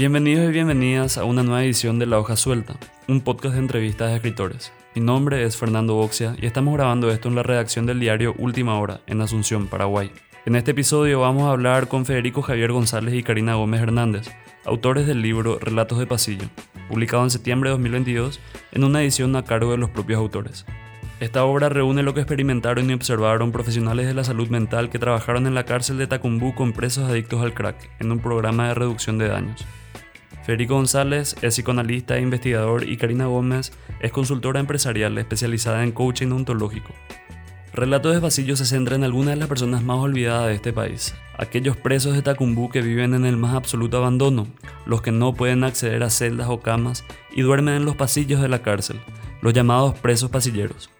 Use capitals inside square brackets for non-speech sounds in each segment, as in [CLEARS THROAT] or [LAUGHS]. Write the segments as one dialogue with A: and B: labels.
A: Bienvenidos y bienvenidas a una nueva edición de La Hoja Suelta, un podcast de entrevistas de escritores. Mi nombre es Fernando Boxia y estamos grabando esto en la redacción del diario Última Hora, en Asunción, Paraguay. En este episodio vamos a hablar con Federico Javier González y Karina Gómez Hernández, autores del libro Relatos de Pasillo, publicado en septiembre de 2022 en una edición a cargo de los propios autores. Esta obra reúne lo que experimentaron y observaron profesionales de la salud mental que trabajaron en la cárcel de Tacumbú con presos adictos al crack, en un programa de reducción de daños. Federico González es psicoanalista e investigador y Karina Gómez es consultora empresarial especializada en coaching ontológico. Relatos de Pasillo se centra en algunas de las personas más olvidadas de este país, aquellos presos de Tacumbú que viven en el más absoluto abandono, los que no pueden acceder a celdas o camas y duermen en los pasillos de la cárcel, los llamados presos pasilleros.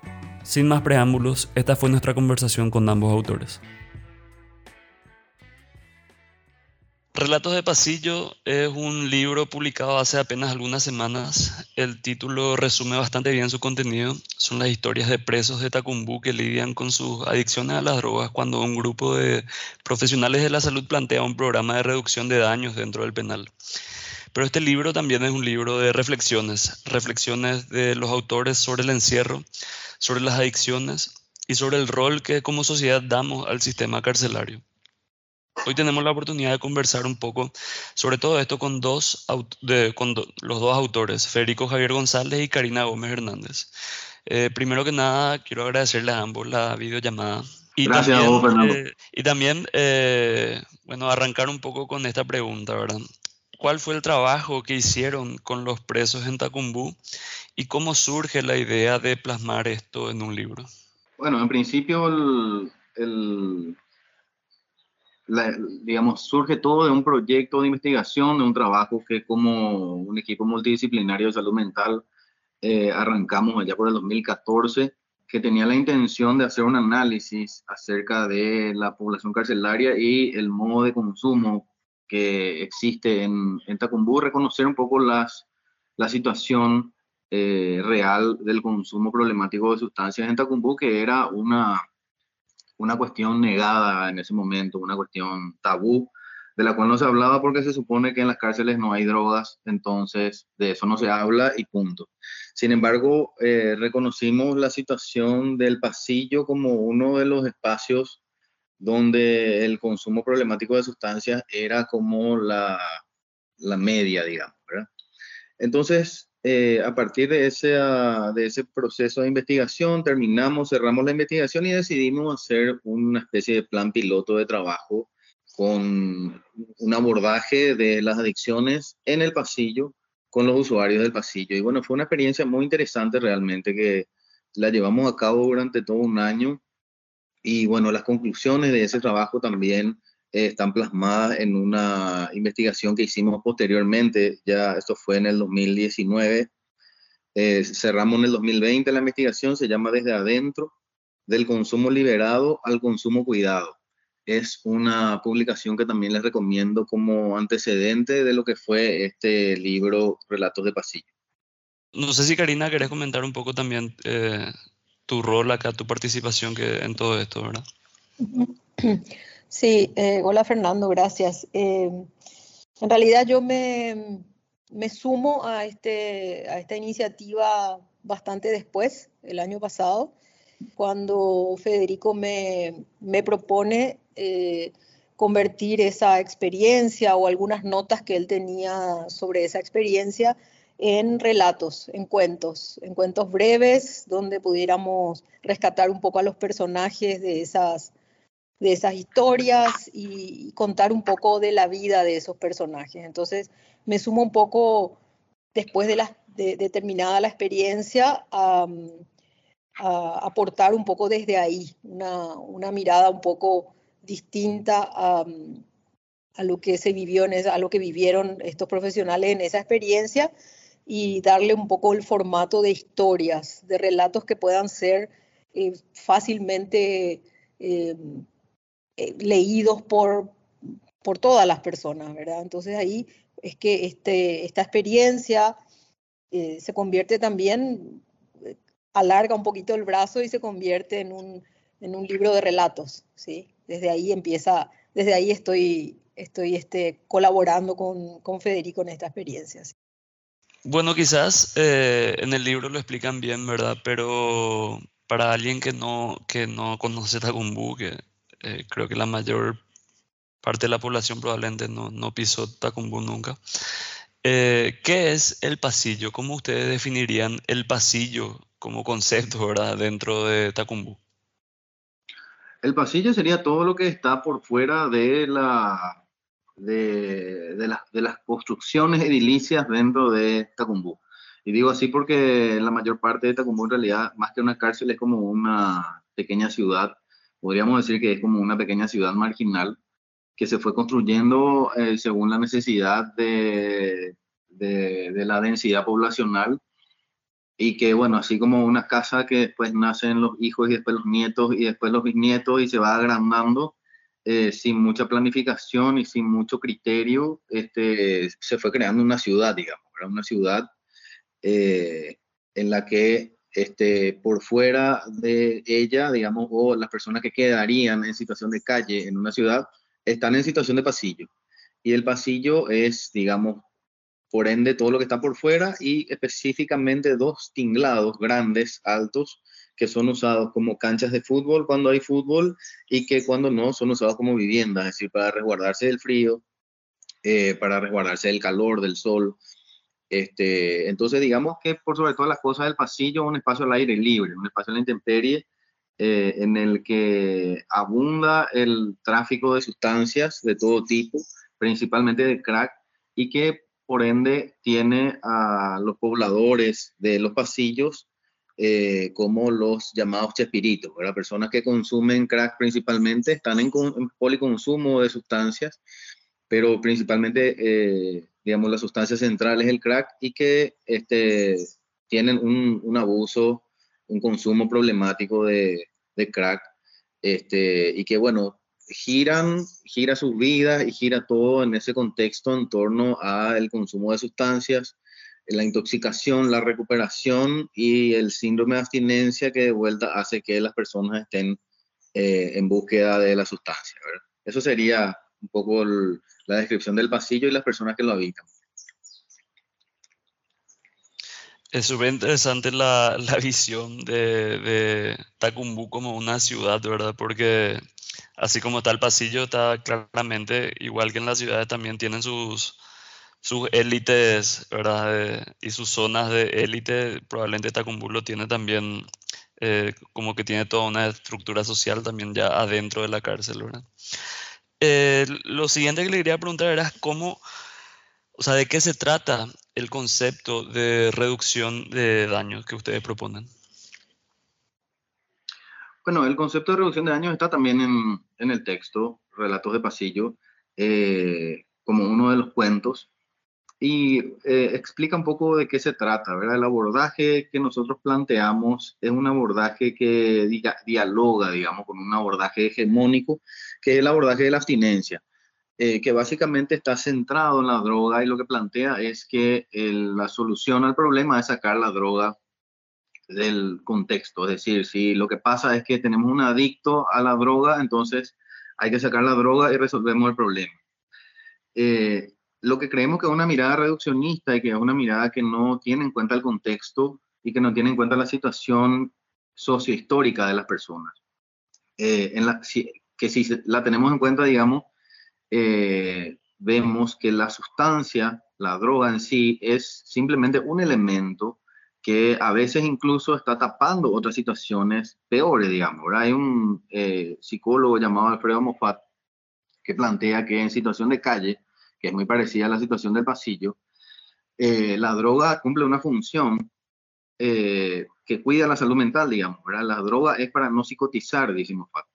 A: Sin más preámbulos, esta fue nuestra conversación con ambos autores. Relatos de Pasillo es un libro publicado hace apenas algunas semanas. El título resume bastante bien su contenido. Son las historias de presos de Tacumbú que lidian con sus adicciones a las drogas cuando un grupo de profesionales de la salud plantea un programa de reducción de daños dentro del penal. Pero este libro también es un libro de reflexiones, reflexiones de los autores sobre el encierro, sobre las adicciones y sobre el rol que como sociedad damos al sistema carcelario. Hoy tenemos la oportunidad de conversar un poco sobre todo esto con, dos, con los dos autores, Federico Javier González y Karina Gómez Hernández. Eh, primero que nada, quiero agradecerles a ambos la videollamada. Y
B: Gracias
A: también,
B: a vos, Fernando.
A: eh, y también, eh, bueno, arrancar un poco con esta pregunta, ¿verdad? ¿Cuál fue el trabajo que hicieron con los presos en Tacumbú y cómo surge la idea de plasmar esto en un libro?
B: Bueno, en principio, el, el- la- digamos, surge todo de un proyecto de investigación, de un trabajo que como un equipo multidisciplinario de salud mental eh, arrancamos allá por el 2014, que tenía la intención de hacer un análisis acerca de la población carcelaria y el modo de consumo que existe en, en Tacumbú, reconocer un poco las, la situación eh, real del consumo problemático de sustancias en Tacumbú, que era una, una cuestión negada en ese momento, una cuestión tabú, de la cual no se hablaba porque se supone que en las cárceles no hay drogas, entonces de eso no se habla y punto. Sin embargo, eh, reconocimos la situación del pasillo como uno de los espacios donde el consumo problemático de sustancias era como la, la media, digamos, ¿verdad? Entonces, eh, a partir de ese, ah, de ese proceso de investigación, terminamos, cerramos la investigación y decidimos hacer una especie de plan piloto de trabajo con un abordaje de las adicciones en el pasillo con los usuarios del pasillo. Y bueno, fue una experiencia muy interesante realmente que la llevamos a cabo durante todo un año. Y bueno, las conclusiones de ese trabajo también eh, están plasmadas en una investigación que hicimos posteriormente, ya esto fue en el 2019, eh, cerramos en el 2020 la investigación, se llama Desde Adentro, del consumo liberado al consumo cuidado. Es una publicación que también les recomiendo como antecedente de lo que fue este libro Relatos de Pasillo.
A: No sé si Karina querés comentar un poco también eh, tu rol acá, tu participación que, en todo esto, ¿verdad? [CLEARS THROAT] [CLEARS THROAT]
C: Sí, eh, hola Fernando, gracias. Eh, en realidad yo me, me sumo a, este, a esta iniciativa bastante después, el año pasado, cuando Federico me, me propone eh, convertir esa experiencia o algunas notas que él tenía sobre esa experiencia en relatos, en cuentos, en cuentos breves, donde pudiéramos rescatar un poco a los personajes de esas, de esas historias y contar un poco de la vida de esos personajes. Entonces, me sumo un poco, después de, la, la experiencia, a, aportar un poco desde ahí, una, una mirada un poco distinta a, a, lo que se vivió, en a lo que vivieron estos profesionales en esa experiencia y darle un poco el formato de historias, de relatos que puedan ser eh, fácilmente eh, eh, leídos por, por todas las personas, ¿verdad? Entonces ahí es que este, esta experiencia eh, se convierte también, eh, alarga un poquito el brazo y se convierte en un, en un libro de relatos, ¿sí? Desde ahí empieza desde ahí estoy, estoy este, colaborando con, con Federico en esta experiencia.
A: Bueno, quizás eh, en el libro lo explican bien, ¿verdad? Pero para alguien que no, que no conoce Tacumbú, que eh, creo que la mayor parte de la población probablemente no, no pisó Tacumbú nunca, eh, ¿qué es el pasillo? ¿Cómo ustedes definirían el pasillo como concepto, ¿verdad? Dentro de Tacumbú.
B: El pasillo sería todo lo que está por fuera de, la, de, de, las construcciones edilicias dentro de Tacumbú. Y digo así porque la mayor parte de Tacumbú en realidad, más que una cárcel, es como una pequeña ciudad. Podríamos decir que es como una pequeña ciudad marginal que se fue construyendo eh, según la necesidad de, de, de, la densidad poblacional y que bueno, así como una casa que después nacen los hijos y después los nietos y después los bisnietos y se va agrandando eh, sin mucha planificación y sin mucho criterio, este, se fue creando una ciudad, digamos, una ciudad eh, en la que este, por fuera de ella, digamos, o las personas que quedarían en situación de calle en una ciudad, están en situación de pasillo. Y el pasillo es, digamos, por ende todo lo que está por fuera y específicamente dos tinglados grandes, altos, que son usados como canchas de fútbol cuando hay fútbol y que cuando no son usados como viviendas, es decir, para resguardarse del frío, eh, para resguardarse del calor, del sol. Este, entonces, digamos que por sobre todas las cosas del pasillo, un espacio al aire libre, un espacio en la intemperie, eh, en el que abunda el tráfico de sustancias de todo tipo, principalmente de crack, y que por ende tiene a los pobladores de los pasillos eh, como los llamados chespiritos, las personas que consumen crack principalmente están en, policonsumo de sustancias, pero principalmente, eh, digamos, las sustancias centrales el crack y que este, tienen un, un abuso, un consumo problemático de, de crack, este, y que, bueno, giran, gira sus vidas y gira todo en ese contexto en torno al consumo de sustancias, la intoxicación, la recuperación y el síndrome de abstinencia que de vuelta hace que las personas estén eh, en búsqueda de la sustancia. Eso sería un poco la descripción del pasillo y las personas que lo habitan.
A: Es súper interesante la, la, visión de, de Tacumbú como una ciudad, ¿verdad? Porque así como está el pasillo, está claramente, igual que en las ciudades también tienen sus, sus élites, ¿verdad? y sus zonas de élite, probablemente Tacumbú lo tiene también, eh, como que tiene toda una estructura social también ya adentro de la cárcel, ¿verdad? Eh, lo siguiente que le quería preguntar era cómo, o sea, ¿de qué se trata el concepto de reducción de daños que ustedes proponen?
B: Bueno, el concepto de reducción de daños está también en, en el texto, Relatos de Pasillo, eh, como uno de los cuentos, y eh, explica un poco de qué se trata, ¿verdad? El abordaje que nosotros planteamos es un abordaje que diga, dialoga, digamos, con un abordaje hegemónico, que es el abordaje de la abstinencia, eh, que básicamente está centrado en la droga y lo que plantea es que la solución al problema es sacar la droga del contexto. Es decir, si lo que pasa es que tenemos un adicto a la droga, entonces hay que sacar la droga y resolvemos el problema. Eh, lo que creemos que es una mirada reduccionista y que es una mirada que no tiene en cuenta el contexto y que no tiene en cuenta la situación sociohistórica de las personas. Eh, en la, que si la tenemos en cuenta, digamos, eh, vemos que la sustancia, la droga en sí, es simplemente un elemento que a veces incluso está tapando otras situaciones peores, digamos. Hay un eh, psicólogo llamado Alfredo Moffat que plantea que en situación de calle, que es muy parecida a la situación del pasillo, eh, la droga cumple una función eh, que cuida la salud mental, digamos. ¿verdad? La droga es para no psicotizar, Moffat.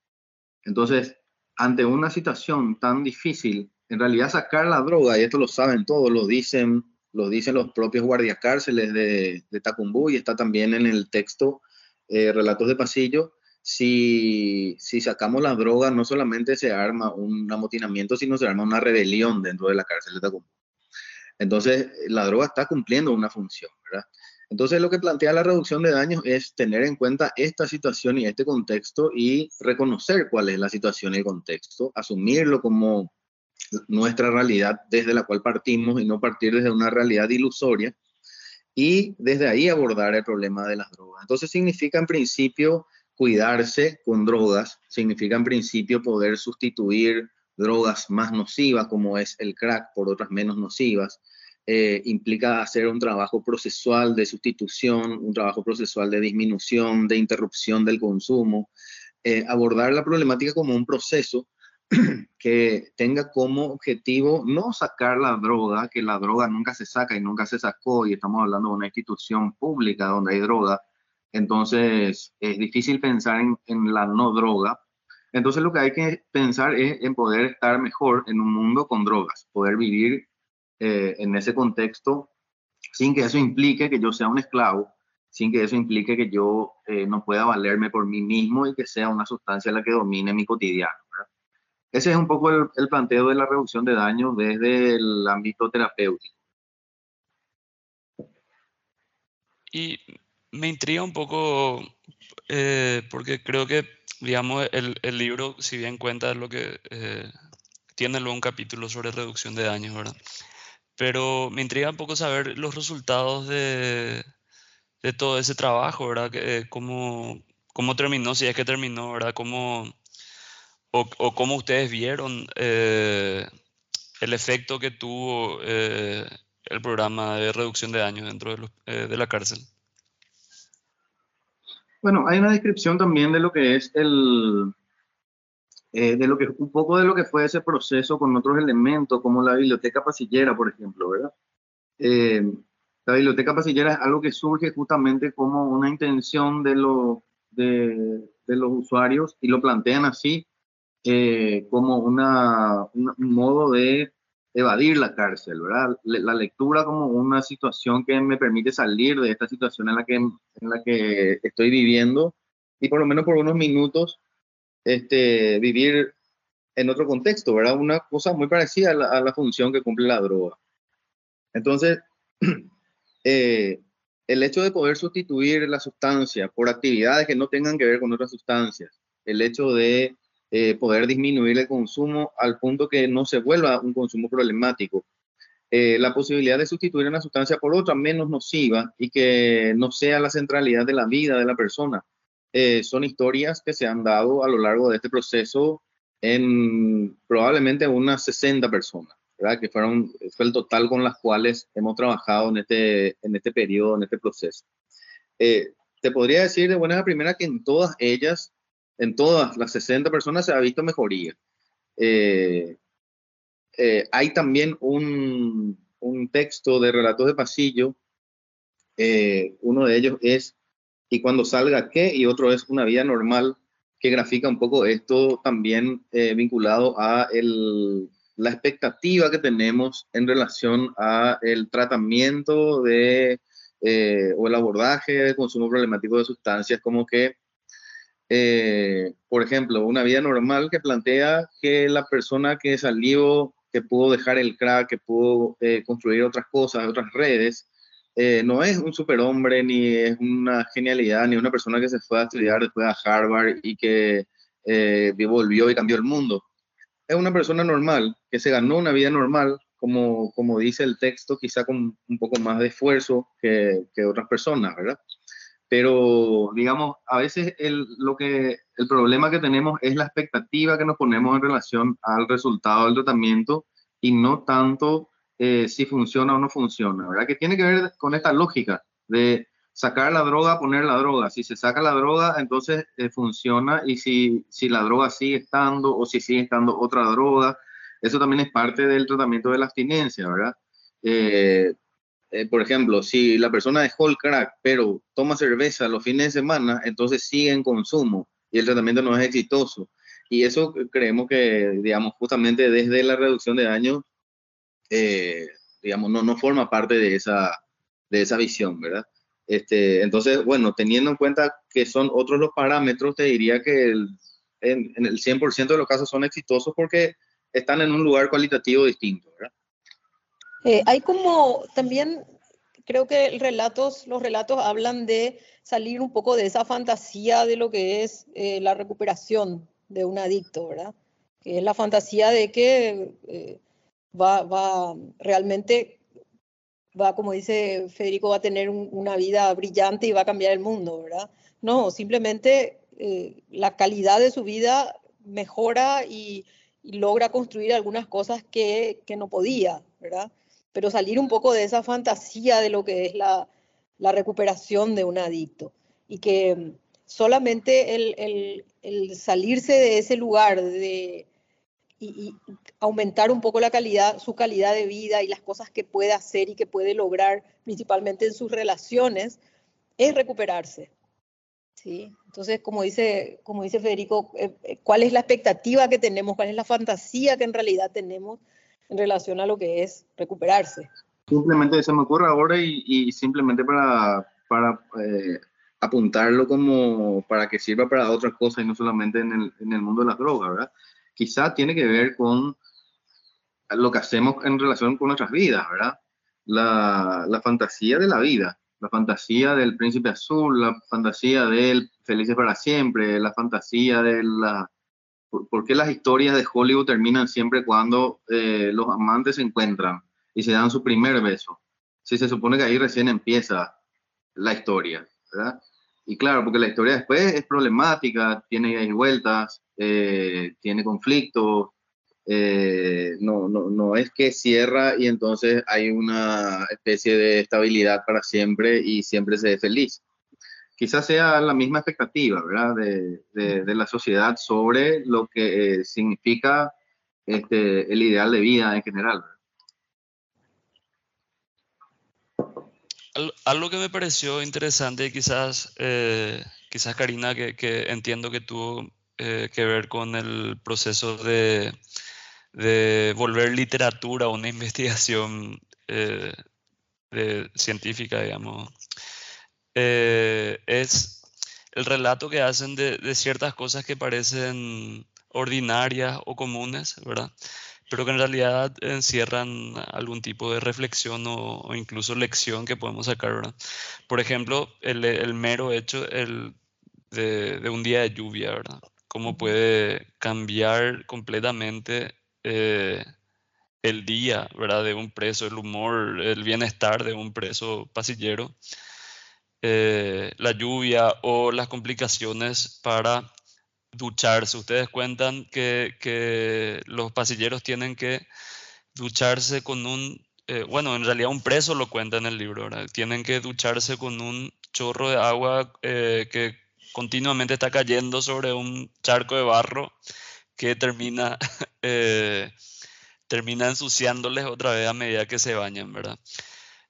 B: Entonces, ante una situación tan difícil, en realidad sacar la droga, y esto lo saben todos, lo dicen lo dicen los propios guardiacárceles de, de Tacumbú y está también en el texto eh, Relatos de Pasillo. Si, sacamos la droga, no solamente se arma un amotinamiento, sino se arma una rebelión dentro de la cárcel de. Entonces, la droga está cumpliendo una función, ¿verdad? Entonces lo que plantea la reducción de daños es tener en cuenta esta situación y este contexto y reconocer cuál es la situación y el contexto, asumirlo como nuestra realidad desde la cual partimos y no partir desde una realidad ilusoria y desde ahí abordar el problema de las drogas. Entonces significa en principio cuidarse con drogas, significa en principio poder sustituir drogas más nocivas como es el crack por otras menos nocivas, eh, implica hacer un trabajo procesual de sustitución, un trabajo procesual de disminución, de interrupción del consumo, eh, abordar la problemática como un proceso [CLEARS THROAT] que tenga como objetivo no sacar la droga, que la droga nunca se saca y nunca se sacó, y estamos hablando de una institución pública donde hay droga, entonces es difícil pensar en, en la no droga. Entonces lo que hay que pensar es en poder estar mejor en un mundo con drogas, poder vivir eh, en ese contexto, sin que eso implique que yo sea un esclavo, sin que eso implique que yo eh, no pueda valerme por mí mismo y que sea una sustancia la que domine mi cotidiano. Ese es un poco el, planteo de la reducción de daño desde el ámbito terapéutico.
A: Y me intriga un poco, eh, porque creo que, digamos, el, el, libro, si bien cuenta lo que tiene luego un capítulo sobre reducción de daños, ¿verdad? pero me intriga un poco saber los resultados de, de todo ese trabajo, ¿verdad? Que, cómo, cómo, terminó, si es que terminó, ¿verdad? Cómo, o, o cómo ustedes vieron eh, el efecto que tuvo eh, el programa de reducción de daños dentro de, eh, de la cárcel.
B: Bueno, hay una descripción también de lo que es el, eh, de lo que, un poco de lo que fue ese proceso con otros elementos, como la biblioteca pasillera, por ejemplo, ¿verdad? Eh, la biblioteca pasillera es algo que surge justamente como una intención de, lo, de, de los usuarios y lo plantean así, eh, como una, un modo de evadir la cárcel, ¿verdad? La lectura como una situación que me permite salir de esta situación en la que, estoy viviendo y por lo menos por unos minutos este, vivir en otro contexto, ¿verdad? Una cosa muy parecida a la, función que cumple la droga. Entonces, [CLEARS THROAT] eh, el hecho de poder sustituir la sustancia por actividades que no tengan que ver con otras sustancias, el hecho de eh, poder disminuir el consumo al punto que no se vuelva un consumo problemático, eh, la posibilidad de sustituir una sustancia por otra menos nociva y que no sea la centralidad de la vida de la persona, eh, son historias que se han dado a lo largo de este proceso en probablemente unas 60 personas, ¿verdad? que fueron, fue el total con las cuales hemos trabajado en este, en este periodo, en este proceso. Eh, te podría decir de buena primera que en todas ellas, en todas las 60 personas se ha visto mejoría. Eh, hay también un, un, texto de relatos de pasillo, uno de ellos es y cuando salga qué, y otro es una vida normal, que grafica un poco esto también eh, vinculado a el, la expectativa que tenemos en relación a el tratamiento de, eh, o el abordaje del consumo problemático de sustancias, como que, eh, por ejemplo, una vida normal que plantea que la persona que salió, que pudo dejar el crack, que pudo construir otras cosas, otras redes, eh, no es un superhombre, ni es una genialidad, ni una persona que se fue a estudiar después a Harvard y que eh, volvió y cambió el mundo. Es una persona normal, que se ganó una vida normal, como, como dice el texto, quizá con un poco más de esfuerzo que, que otras personas, ¿verdad? Pero, digamos, a veces el, lo que, el problema que tenemos es la expectativa que nos ponemos en relación al resultado del tratamiento y no tanto eh, si funciona o no funciona, ¿verdad? Que tiene que ver con esta lógica de sacar la droga, poner la droga. Si se saca la droga, entonces eh, funciona y si, si la droga sigue estando o si sigue estando otra droga, eso también es parte del tratamiento de la abstinencia, ¿verdad? Eh, por ejemplo, si la persona dejó el crack, pero toma cerveza los fines de semana, entonces sigue en consumo y el tratamiento no es exitoso. Y eso creemos que, digamos, justamente desde la reducción de daño eh, digamos, no, no forma parte de esa, de esa visión, ¿verdad? Este, entonces, bueno, teniendo en cuenta que son otros los parámetros, te diría que en, el 100% de los casos son exitosos porque están en un lugar cualitativo distinto, ¿verdad?
C: Eh, hay como también creo que el relatos, los relatos hablan de salir un poco de esa fantasía de lo que es eh, la recuperación de un adicto, ¿verdad? Que es la fantasía de que eh, va, va, realmente, va, como dice Federico, va a tener una vida brillante y va a cambiar el mundo, ¿verdad? No, simplemente eh, la calidad de su vida mejora y, logra construir algunas cosas que, que no podía, ¿verdad? Pero salir un poco de esa fantasía de lo que es la, la recuperación de un adicto y que solamente el, el, salirse de ese lugar de, y, aumentar un poco la calidad, su calidad de vida y las cosas que puede hacer y que puede lograr, principalmente en sus relaciones, es recuperarse. ¿sí? Entonces, como dice, como dice Federico, eh, eh, ¿cuál es la expectativa que tenemos? ¿Cuál es la fantasía que en realidad tenemos en relación a lo que es recuperarse.
B: Simplemente se me ocurre ahora y, simplemente para, para eh, apuntarlo como para que sirva para otras cosas y no solamente en el, en el mundo de las drogas, ¿verdad? Quizá tiene que ver con lo que hacemos en relación con nuestras vidas, ¿verdad? La, la, fantasía de la vida, la fantasía del príncipe azul, la fantasía del felices para siempre, la fantasía de la, ¿Por, qué las historias de Hollywood terminan siempre cuando eh, los amantes se encuentran y se dan su primer beso? Si se supone que ahí recién empieza la historia, ¿verdad? Y claro, porque la historia después es problemática, tiene vueltas, eh, tiene conflictos, eh, no, no, no es que cierra y entonces hay una especie de estabilidad para siempre y siempre se ve feliz quizás sea la misma expectativa, ¿verdad? De, de, la sociedad sobre lo que eh, significa este, el ideal de vida en general.
A: Algo que me pareció interesante, quizás, eh, quizás Karina, que, que, entiendo que tuvo eh, que ver con el proceso de, de volver literatura una [LAUGHS] investigación de, científica, digamos, eh, es el relato que hacen de, ciertas cosas que parecen ordinarias o comunes, ¿verdad? Pero que en realidad encierran algún tipo de reflexión o, incluso lección que podemos sacar, ¿verdad? Por ejemplo, el, mero hecho el, de, un día de lluvia, ¿verdad? Cómo puede cambiar completamente eh, el día, ¿verdad? De un preso, el humor, el bienestar de un preso pasillero eh, la lluvia o las complicaciones para ducharse. Ustedes cuentan que, los pasilleros tienen que ducharse con un, eh, bueno, en realidad un preso lo cuenta en el libro, tienen que ducharse con un chorro de agua eh, que continuamente está cayendo sobre un charco de barro que termina, [LAUGHS] termina ensuciándoles otra vez a medida que se bañan, ¿verdad?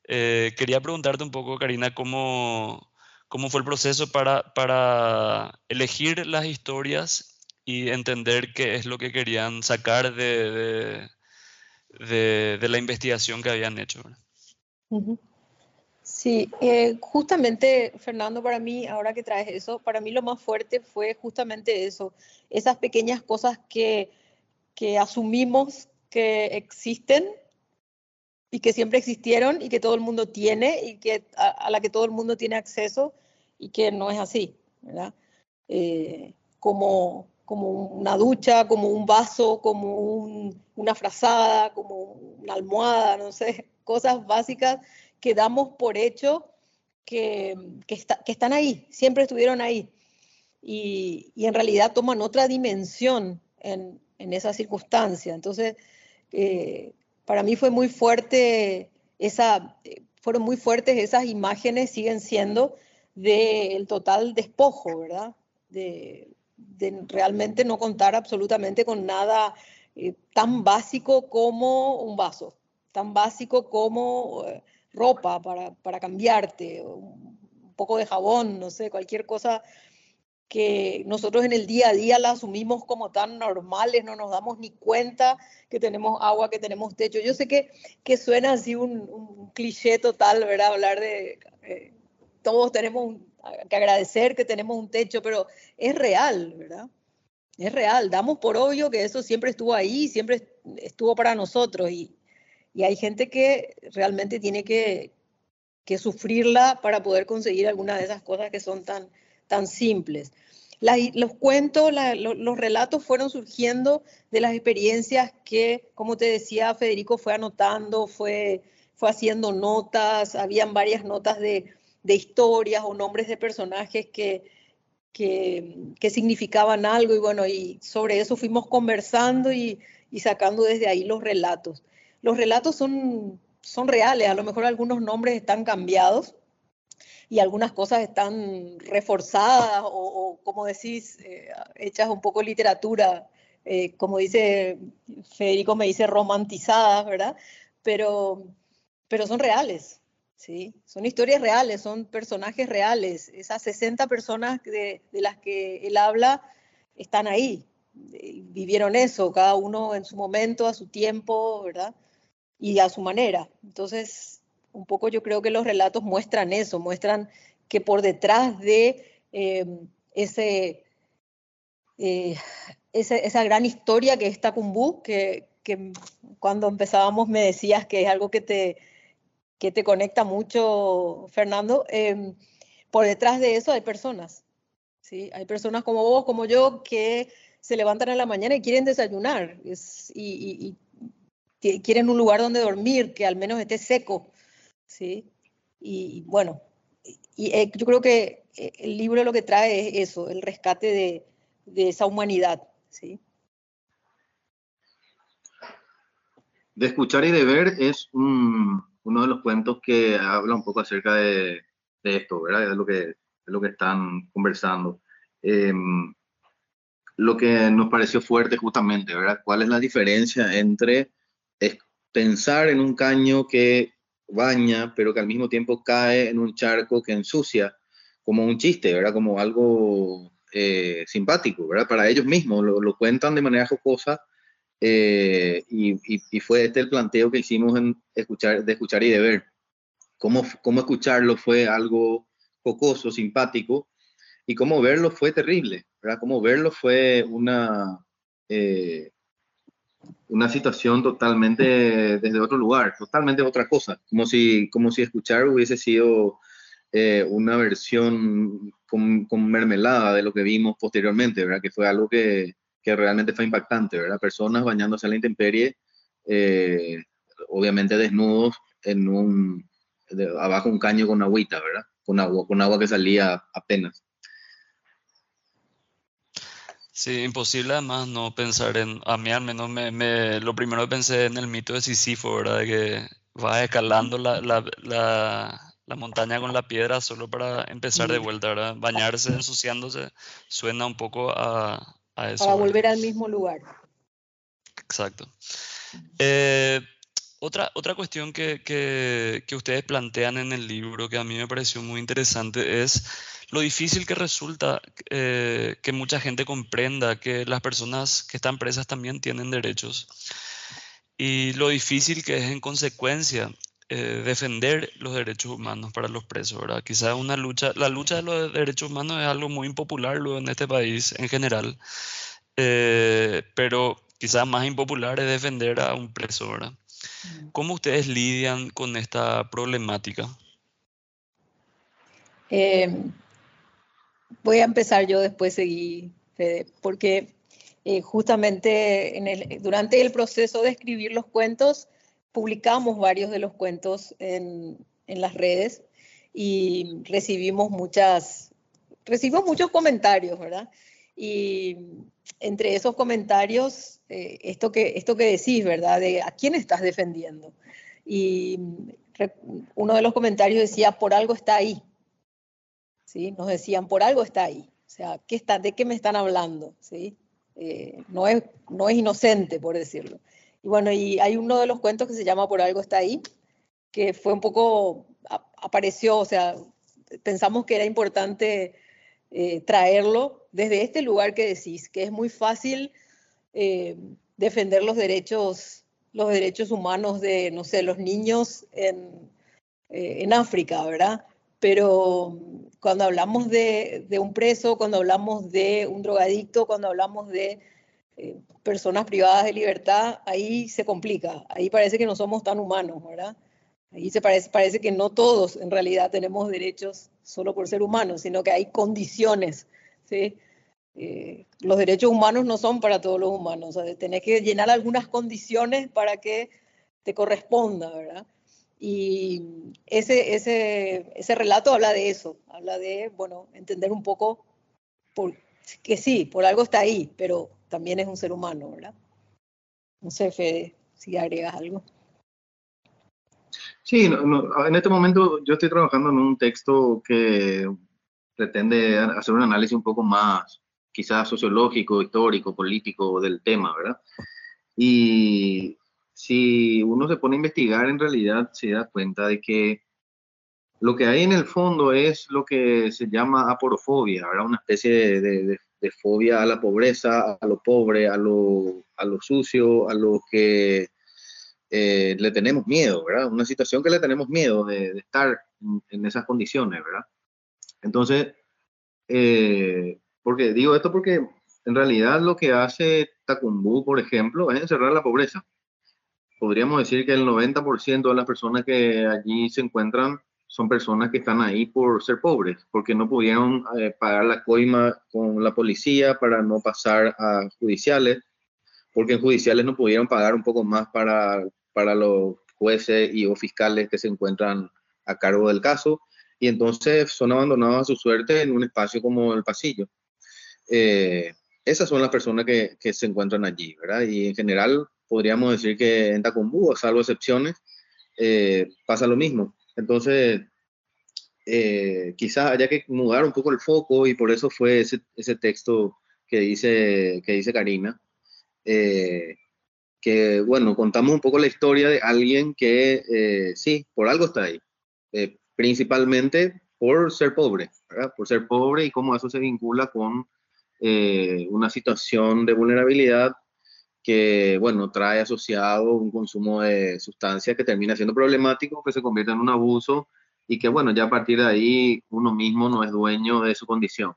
A: Eh, quería preguntarte un poco, Karina, cómo, cómo fue el proceso para, para, elegir las historias y entender qué es lo que querían sacar de, de, de, la investigación que habían hecho.
C: Sí, eh, justamente, Fernando, para mí, ahora que traes eso, para mí lo más fuerte fue justamente eso, esas pequeñas cosas que, que asumimos que existen y que siempre existieron y que todo el mundo tiene y que a, la que todo el mundo tiene acceso y que no es así, ¿verdad? Eh, como, como una ducha, como un vaso, como una frazada, como una almohada, no sé, [LAUGHS] cosas básicas que damos por hecho que, que, que están ahí, siempre estuvieron ahí. Y, y, en realidad toman otra dimensión en, en esa circunstancia. Entonces, eh, para mí fue muy fuerte fueron muy fuertes esas imágenes, siguen siendo del total despojo, ¿verdad? De, realmente no contar absolutamente con nada eh, tan básico como un vaso, tan básico como eh, ropa para, para cambiarte, un poco de jabón, no sé, cualquier cosa que nosotros en el día a día la asumimos como tan normales, no nos damos ni cuenta que tenemos agua, que tenemos techo. Yo sé que, que suena así un, cliché total, ¿verdad? Hablar de eh, todos tenemos que agradecer que tenemos un techo, pero es real, ¿verdad? Es real, damos por obvio que eso siempre estuvo ahí, siempre estuvo para nosotros y, y hay gente que realmente tiene que, que sufrirla para poder conseguir alguna de esas cosas que son tan, tan simples. los cuentos, los relatos fueron surgiendo de las experiencias que, como te decía, Federico fue anotando, fue, fue haciendo notas, habían varias notas de, de historias o nombres de personajes que, que, que, significaban algo y bueno, y sobre eso fuimos conversando y, y sacando desde ahí los relatos. Los relatos son son reales, a lo mejor algunos nombres están cambiados y algunas cosas están reforzadas o, como decís, eh, hechas un poco literatura, eh, como dice Federico, me dice romantizadas, ¿verdad? Pero, pero son reales, ¿sí? Son historias reales, son personajes reales. Esas 60 personas de, de las que él habla están ahí, eh, vivieron eso, cada uno en su momento, a su tiempo, ¿verdad? y a su manera. Entonces, un poco yo creo que los relatos muestran eso, muestran que por detrás de em, ese, eh, esa gran historia que es Tacumbú, que, que, cuando empezábamos me decías que es algo que te, que te conecta mucho, Fernando, em, por detrás de eso hay personas. ¿sí? Hay personas como vos, como yo, que se levantan en la mañana y quieren desayunar y, quieren un lugar donde dormir, que al menos esté seco, ¿sí? Y, bueno, y, eh, yo creo que eh, el libro lo que trae es eso, el rescate de, de esa humanidad, ¿sí?
B: De escuchar y de ver es uno de los cuentos que habla un poco acerca de, esto, ¿verdad? Es lo que, de lo que están conversando. Em, lo que nos pareció fuerte justamente, ¿verdad? ¿Cuál es la diferencia entre es pensar en un caño que baña, pero que al mismo tiempo cae en un charco que ensucia, como un chiste, ¿verdad? Como algo eh, simpático, ¿verdad? Para ellos mismos, lo, cuentan de manera jocosa eh, y, fue este el planteo que hicimos en escuchar, de escuchar y de ver. Cómo, cómo escucharlo fue algo jocoso, simpático, y cómo verlo fue terrible, ¿verdad? Cómo verlo fue una... Eh, una situación totalmente desde otro lugar, totalmente otra cosa, como si, como si escuchar hubiese sido eh, una versión con, mermelada de lo que vimos posteriormente, ¿verdad? Que fue algo que, que realmente fue impactante, ¿verdad? Personas bañándose a la intemperie, eh, obviamente desnudos en un, abajo un caño con agüita, ¿verdad? Con agua, con agua que salía apenas.
A: Sí, imposible además no pensar en, a mí al menos me, me, lo primero que pensé en el mito de Sísifo, ¿verdad? De que vas escalando la, la, la, montaña con la piedra solo para empezar de vuelta, ¿verdad? Bañarse, ensuciándose, suena un poco a, a eso.
C: Para volver al mismo lugar.
A: Exacto. Eh, otra, otra cuestión que, que, que ustedes plantean en el libro que a mí me pareció muy interesante es lo difícil que resulta eh, que mucha gente comprenda que las personas que están presas también tienen derechos y lo difícil que es en consecuencia eh, defender los derechos humanos para los presos, ¿verdad? Quizás una lucha, la lucha de los derechos humanos es algo muy impopular luego en este país en general, eh, pero quizás más impopular es defender a un preso, ¿verdad? Mm. ¿Cómo ustedes lidian con esta problemática?
C: Voy a empezar yo, después seguí, Fede, porque eh, justamente en el, durante el proceso de escribir los cuentos, publicamos varios de los cuentos en, en las redes y recibimos muchas, recibimos muchos comentarios, ¿verdad? Y entre esos comentarios, eh, esto, que, esto que decís, ¿verdad? De a quién estás defendiendo. Y uno de los comentarios decía, por algo está ahí, ¿sí? Nos decían, por algo está ahí. O sea, ¿qué está, ¿de qué me están hablando? ¿Sí? Eh, no, es, no es inocente, por decirlo. Y bueno, y hay uno de los cuentos que se llama Por algo está ahí, que fue un poco, apareció, o sea, pensamos que era importante eh, traerlo desde este lugar que decís, que es muy fácil eh, defender los derechos, los derechos humanos de, no sé, los niños en, en África, ¿verdad? Pero cuando hablamos de, un preso, cuando hablamos de un drogadicto, cuando hablamos de eh, personas privadas de libertad, ahí se complica, ahí parece que no somos tan humanos, ¿verdad? Ahí se parece, parece que no todos en realidad tenemos derechos solo por ser humanos, sino que hay condiciones, ¿sí? Eh, los derechos humanos no son para todos los humanos, o sea, tenés que llenar algunas condiciones para que te corresponda, ¿verdad? Y ese, ese, ese relato habla de eso, habla de, bueno, entender un poco por, que sí, por algo está ahí, pero también es un ser humano, ¿verdad? No sé, Fede, si agregas algo.
B: Sí, en este momento yo estoy trabajando en un texto que pretende hacer un análisis un poco más quizás sociológico, histórico, político del tema, ¿verdad? Y si uno se pone a investigar, en realidad se da cuenta de que lo que hay en el fondo es lo que se llama aporofobia, ¿verdad? Una especie de, fobia a la pobreza, a lo pobre, a lo, a lo sucio, a lo que eh, le tenemos miedo, ¿verdad? Una situación que le tenemos miedo de, estar en, esas condiciones, ¿verdad? Entonces, eh, porque digo esto porque en realidad lo que hace Tacumbú, por ejemplo, es encerrar la pobreza. Podríamos decir que el 90% de las personas que allí se encuentran son personas que están ahí por ser pobres, porque no pudieron eh, pagar la coima con la policía para no pasar a judiciales, porque en judiciales no pudieron pagar un poco más para, para los jueces y o fiscales que se encuentran a cargo del caso, y entonces son abandonados a su suerte en un espacio como el pasillo. Eh, esas son las personas que, que, se encuentran allí, ¿verdad? Y en general podríamos decir que en Tacumbú, salvo excepciones, eh, pasa lo mismo. Entonces, eh, quizás haya que mudar un poco el foco y por eso fue ese, ese texto que dice, que dice Karina, que bueno, contamos un poco la historia de alguien que sí, por algo está ahí, principalmente por ser pobre, ¿verdad? Por ser pobre y cómo eso se vincula con eh, una situación de vulnerabilidad que, bueno, trae asociado un consumo de sustancias que termina siendo problemático, que se convierte en un abuso y que, bueno, ya a partir de ahí uno mismo no es dueño de su condición.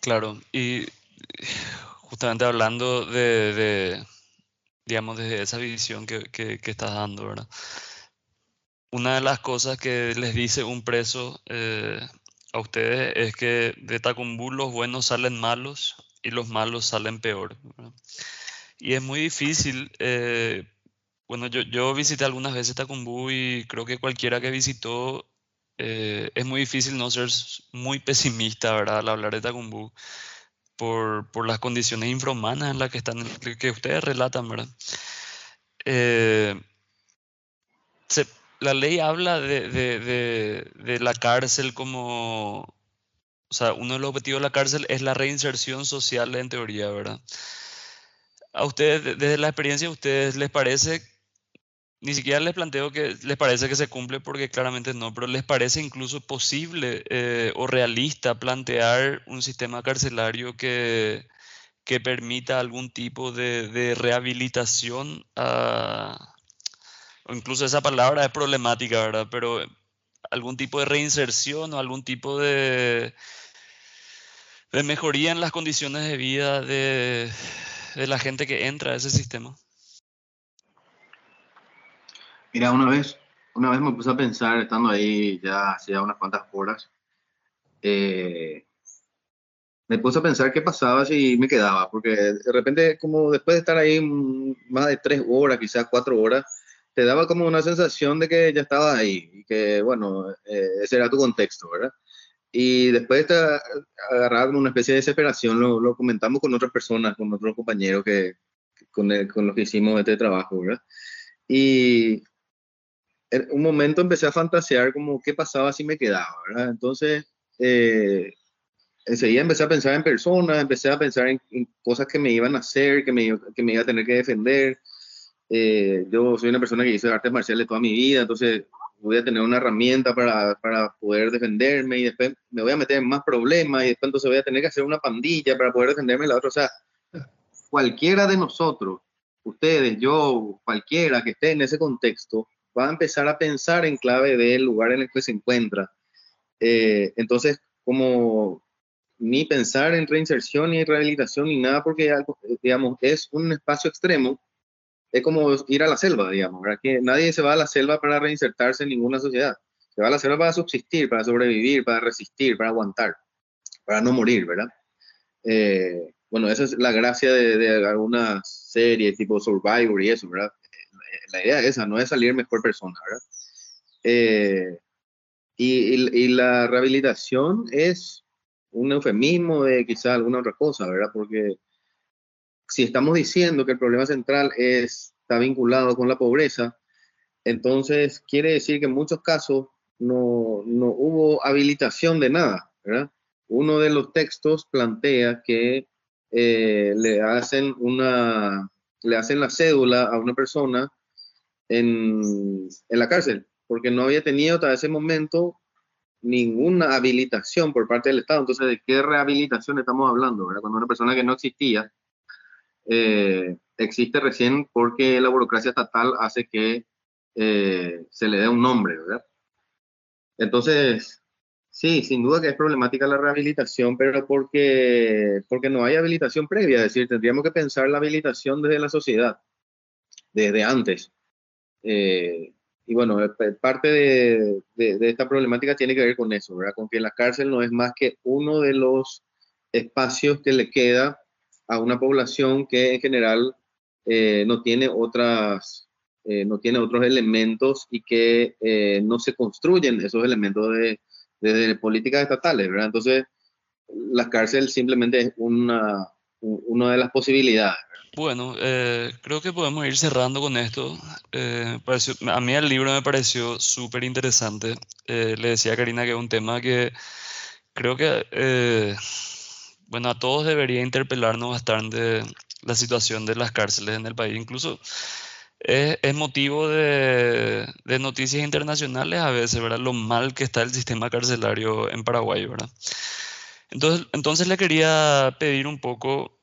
A: Claro, y justamente hablando de, digamos, de esa visión que, que, estás dando, ¿verdad? Una de las cosas que les dice un preso eh, a ustedes es que de Tacumbú los buenos salen malos y los malos salen peor. Y es muy difícil. Eh, bueno, yo, yo, visité algunas veces Tacumbú y creo que cualquiera que visitó eh, es muy difícil no ser muy pesimista, ¿verdad? Al hablar de Tacumbú por, por las condiciones infrahumanas en las que están, que ustedes relatan, ¿verdad? Eh, se, la ley habla de, la cárcel como, o sea, uno de los objetivos de la cárcel es la reinserción social en teoría, ¿verdad? A ustedes, desde la experiencia, ¿a ustedes les parece, ni siquiera les planteo que les parece que se cumple porque claramente no, pero les parece incluso posible eh, o realista plantear un sistema carcelario que, que permita algún tipo de rehabilitación a incluso esa palabra es problemática, ¿verdad? Pero algún tipo de reinserción o algún tipo de, mejoría en las condiciones de vida de, de la gente que entra a ese sistema.
B: Mira, una vez, una vez me puse a pensar, estando ahí ya hacía unas cuantas horas, eh, me puse a pensar qué pasaba si me quedaba, porque de repente, como después de estar ahí más de tres horas, quizás cuatro horas, te daba como una sensación de que ya estabas ahí y que, bueno, eh, ese era tu contexto, ¿verdad? Y después te agarraba como una especie de desesperación, lo, lo comentamos con otras personas, con otros compañeros que, con, con los que hicimos este trabajo, ¿verdad? Y en un momento empecé a fantasear como qué pasaba si me quedaba, ¿verdad? Entonces, eh, enseguida empecé a pensar en personas, empecé a pensar en, en, cosas que me iban a hacer, que me, que me iba a tener que defender, eh, yo soy una persona que hizo artes marciales toda mi vida, entonces voy a tener una herramienta para, para, poder defenderme y después me voy a meter en más problemas y después entonces voy a tener que hacer una pandilla para poder defenderme de la otra. O sea, cualquiera de nosotros, ustedes, yo, cualquiera que esté en ese contexto, va a empezar a pensar en clave del lugar en el que se encuentra. Eh, entonces, como ni pensar en reinserción ni rehabilitación ni nada, porque digamos, es un espacio extremo es como ir a la selva, digamos, ¿verdad? Que nadie se va a la selva para reinsertarse en ninguna sociedad. Se va a la selva para subsistir, para sobrevivir, para resistir, para aguantar, para no morir, ¿verdad? Eh, bueno, esa es la gracia de, de algunas series tipo Survivor y eso, ¿verdad? La idea es esa, no es salir mejor persona, ¿verdad? Eh, y, y, la rehabilitación es un eufemismo de quizá alguna otra cosa, ¿verdad? Porque si estamos diciendo que el problema central es, está vinculado con la pobreza, entonces quiere decir que en muchos casos no, no hubo habilitación de nada. Uno de los textos plantea que eh, le hacen una le hacen la cédula a una persona en, en, la cárcel porque no había tenido hasta ese momento ninguna habilitación por parte del Estado. Entonces, ¿de qué rehabilitación estamos hablando? Cuando una persona que no existía eh, existe recién porque la burocracia estatal hace que eh, se le dé un nombre, ¿verdad? Entonces, sí, sin duda que es problemática la rehabilitación, pero porque, porque no hay habilitación previa, es decir, tendríamos que pensar la habilitación desde la sociedad, desde antes. Eh, y bueno, parte de, de, esta problemática tiene que ver con eso, ¿verdad? Con que la cárcel no es más que uno de los espacios que le queda a una población que en general eh, no tiene otras eh, no tiene otros elementos y que eh, no se construyen esos elementos de, políticas estatales. Entonces, la cárcel simplemente es una, una de las posibilidades.
A: Bueno, creo que podemos ir cerrando con esto. A mí el libro me pareció súper interesante. le decía a Karina que es un tema que creo que, bueno, a todos debería interpelarnos bastante la situación de las cárceles en el país. Incluso es, motivo de, noticias internacionales a veces, ¿verdad? Lo mal que está el sistema carcelario en Paraguay, ¿verdad? Entonces, entonces le quería pedir un poco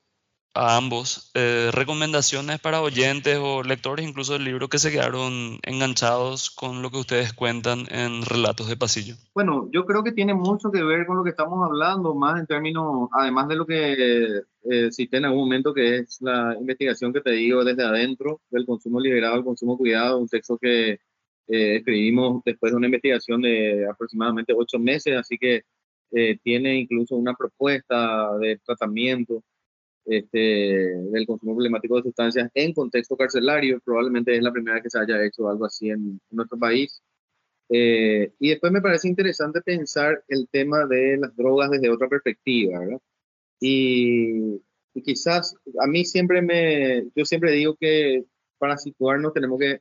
A: a ambos eh, recomendaciones para oyentes o lectores incluso del libro que se quedaron enganchados con lo que ustedes cuentan en Relatos de Pasillo.
B: Bueno, yo creo que tiene mucho que ver con lo que estamos hablando, más en términos, además de lo que eh, cité en algún momento, que es la investigación que te digo desde adentro del consumo liberado al consumo cuidado, un texto que eh, escribimos después de una investigación de aproximadamente ocho meses, así que eh, tiene incluso una propuesta de tratamiento este, del consumo problemático de sustancias en contexto carcelario. Probablemente es la primera vez que se haya hecho algo así en, nuestro país. Eh, y después me parece interesante pensar el tema de las drogas desde otra perspectiva, ¿verdad? Y, y, quizás a mí siempre me, yo siempre digo que para situarnos tenemos que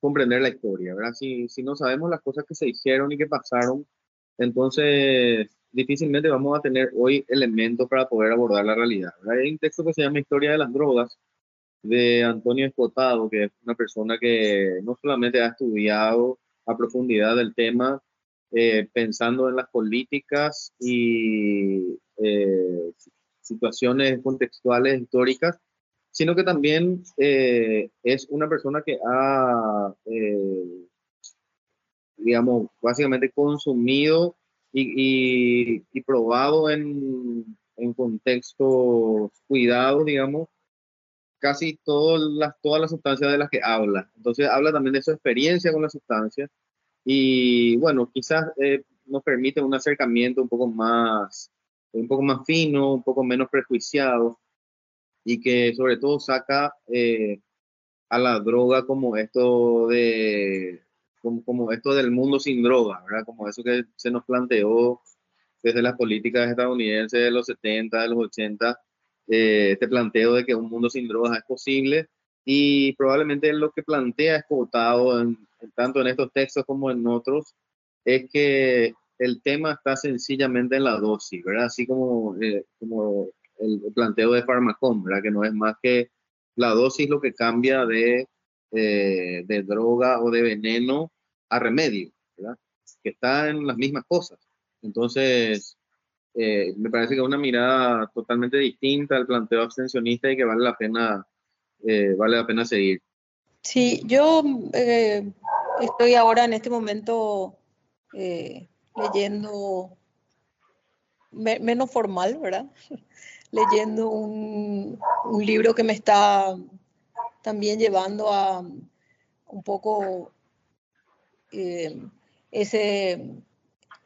B: comprender la historia, ¿verdad? Si, si no sabemos las cosas que se hicieron y que pasaron, entonces difícilmente vamos a tener hoy elementos para poder abordar la realidad. Hay un texto que se llama Historia de las Drogas de Antonio Escotado, que es una persona que no solamente ha estudiado a profundidad el tema, eh, pensando en las políticas y eh, situaciones contextuales históricas, sino que también eh, es una persona que ha, digamos, básicamente consumido y, y, probado en, en contextos cuidados, digamos, casi todas las, todas las sustancias de las que habla. Entonces habla también de su experiencia con las sustancias y bueno, quizás eh, nos permite un acercamiento un poco más, un poco más fino, un poco menos prejuiciado y que sobre todo saca eh, a la droga como esto de como, esto del mundo sin droga, ¿verdad? Como eso que se nos planteó desde las políticas estadounidenses de los 70, de los 80, eh, este planteo de que un mundo sin drogas es posible y probablemente lo que plantea Escotado, en, tanto en estos textos como en otros, es que el tema está sencillamente en la dosis, ¿verdad? Así como, eh, como el planteo de Pharmacom, ¿verdad? Que no es más que la dosis lo que cambia de, eh, de droga o de veneno a remedio, ¿verdad? Que está en las mismas cosas. Entonces, eh, me parece que es una mirada totalmente distinta al planteo abstencionista y que vale la pena, eh, vale la pena seguir.
C: Sí, yo eh, estoy ahora en este momento leyendo menos formal, ¿verdad? [LAUGHS] leyendo un, un libro que me está también llevando a un poco eh, ese,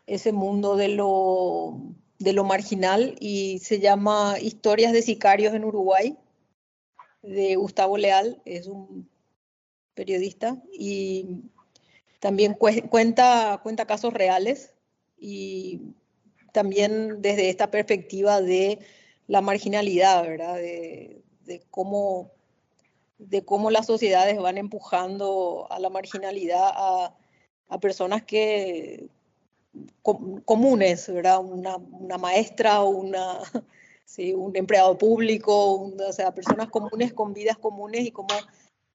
C: ese mundo de lo, de lo marginal y se llama Historias de Sicarios en Uruguay, de Gustavo Leal, es un periodista y también cuenta, cuenta casos reales y también desde esta perspectiva de la marginalidad, ¿verdad? De, de, cómo, de cómo las sociedades van empujando a la marginalidad a, a personas que comunes, ¿verdad? Una, maestra, una, [LAUGHS] un empleado público, o sea, personas comunes con vidas comunes y cómo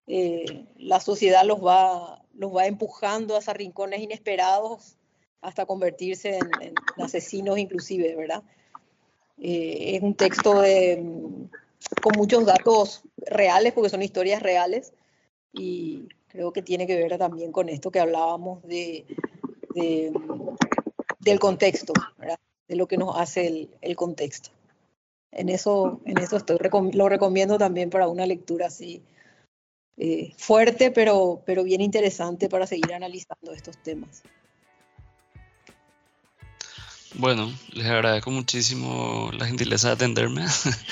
C: eh, la sociedad los va, los va empujando hacia rincones inesperados hasta convertirse en, asesinos inclusive, ¿verdad? Eh, es un texto con muchos datos reales, porque son historias reales, y creo que tiene que ver también con esto que hablábamos de, del contexto, ¿verdad? de lo que nos hace el, el contexto. En eso, en eso estoy, lo recomiendo también para una lectura así eh, fuerte, pero, pero bien interesante para seguir analizando estos temas.
A: Bueno, les agradezco muchísimo la gentileza de atenderme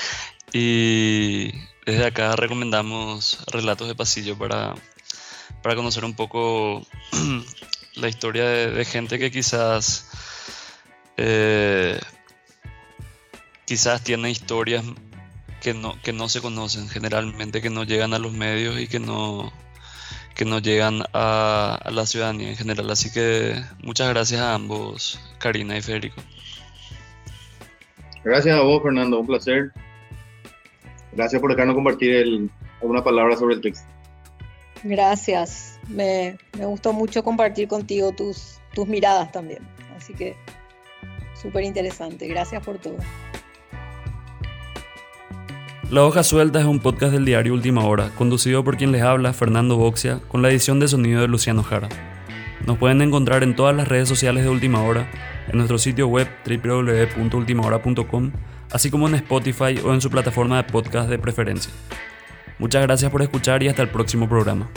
A: [LAUGHS] y desde acá recomendamos Relatos de Pasillo para, para conocer un poco [CLEARS THROAT] la historia de, gente que quizás eh, quizás tiene historias que no, que no se conocen generalmente, que no llegan a los medios y que no, que no llegan a, la ciudadanía en general. Así que muchas gracias a ambos, Karina y Federico.
B: Gracias a vos, Fernando, un placer. Gracias por dejarnos compartir el, alguna palabra sobre el texto.
C: Gracias, me, me gustó mucho compartir contigo tus, tus miradas también. Así que súper interesante. Gracias por todo.
A: La Hoja Suelta es un podcast del diario Última Hora, conducido por quien les habla, Fernando Boxia, con la edición de sonido de Luciano Jara. Nos pueden encontrar en todas las redes sociales de Última Hora, en nuestro sitio web www.ultimahora.com, así como en Spotify o en su plataforma de podcast de preferencia. Muchas gracias por escuchar y hasta el próximo programa.